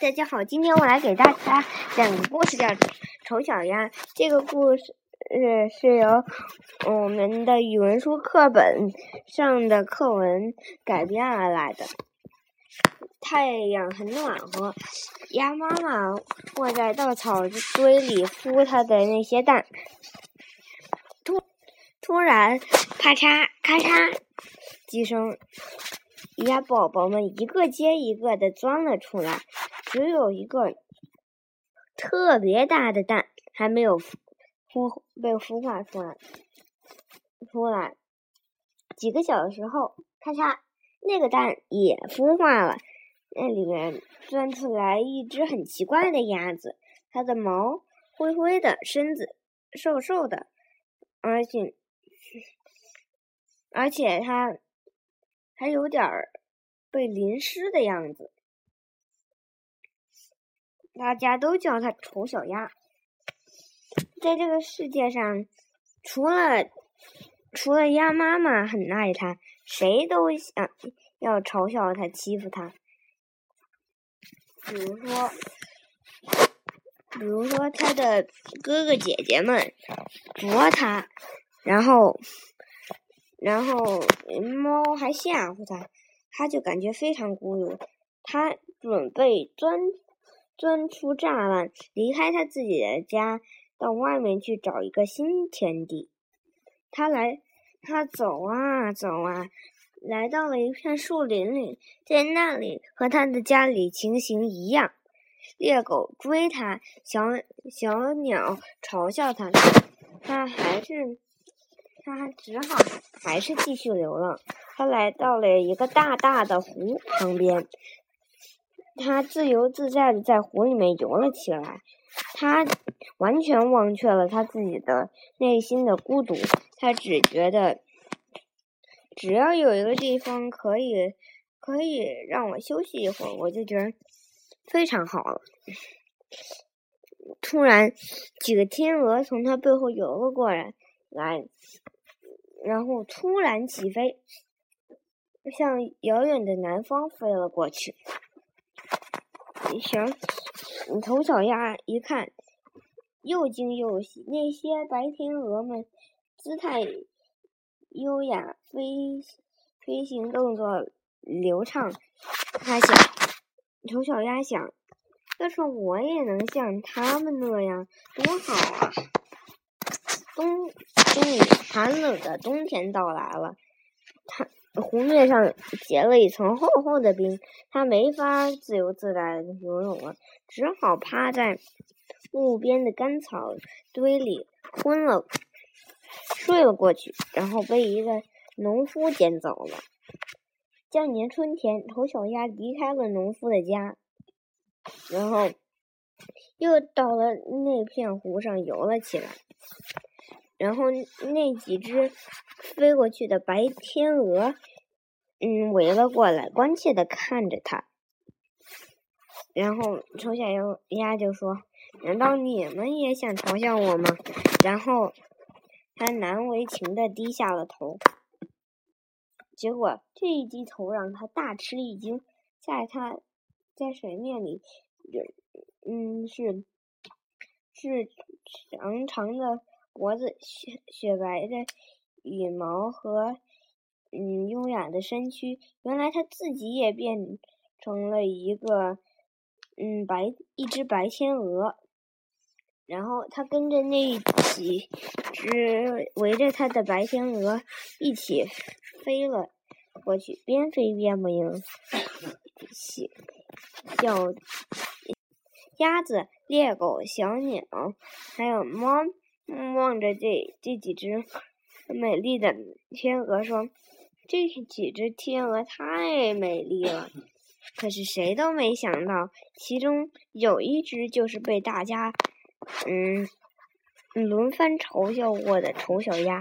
大家好，今天我来给大家讲个故事，叫《丑小鸭》。这个故事是由我们的语文书课本上的课文改编而来的。太阳很暖和，鸭妈妈卧在稻草堆里孵它的那些蛋。突突然，咔嚓咔嚓几声，鸭宝宝们一个接一个的钻了出来。只有一个特别大的蛋还没有孵被孵化出来，出来几个小时后，咔嚓，那个蛋也孵化了。那里面钻出来一只很奇怪的鸭子，它的毛灰灰的，身子瘦瘦的，而且而且它还有点儿被淋湿的样子。大家都叫它丑小鸭。在这个世界上，除了除了鸭妈妈很爱它，谁都想要嘲笑它、欺负它。比如说，比如说它的哥哥姐姐们啄它，然后然后猫还吓唬它，它就感觉非常孤独。它准备钻。钻出栅栏，离开他自己的家，到外面去找一个新天地。他来，他走啊走啊，来到了一片树林里，在那里和他的家里情形一样。猎狗追他，小小鸟嘲笑他，他还是他只好还是继续流浪。他来到了一个大大的湖旁边。他自由自在的在湖里面游了起来，他完全忘却了他自己的内心的孤独，他只觉得只要有一个地方可以可以让我休息一会儿，我就觉得非常好了。突然，几个天鹅从他背后游了过来，来，然后突然起飞，向遥远的南方飞了过去。行丑小鸭一看，又惊又喜。那些白天鹅们姿态优雅，飞飞行动作流畅。他想，丑小鸭想，要是我也能像他们那样，多好啊！冬冬寒冷的冬天到来了，他。湖面上结了一层厚厚的冰，他没法自由自在游泳了，只好趴在路边的干草堆里昏了，睡了过去，然后被一个农夫捡走了。这年春天，丑小鸭离开了农夫的家，然后又到了那片湖上游了起来，然后那几只。飞过去的白天鹅，嗯，围了过来，关切的看着它。然后丑小鸭就说：“难道你们也想嘲笑我吗？”然后他难为情的低下了头。结果这一低头让他大吃一惊，在他，在水面里，嗯，是是长长的脖子，雪雪白的。羽毛和嗯优雅的身躯，原来它自己也变成了一个嗯白一只白天鹅，然后它跟着那几只围着它的白天鹅一起飞了过去，边飞边鸣，小鸭子、猎狗、小鸟还有猫望着这这几只。美丽的天鹅说：“这几只天鹅太美丽了。”可是谁都没想到，其中有一只就是被大家嗯轮番嘲笑过的丑小鸭。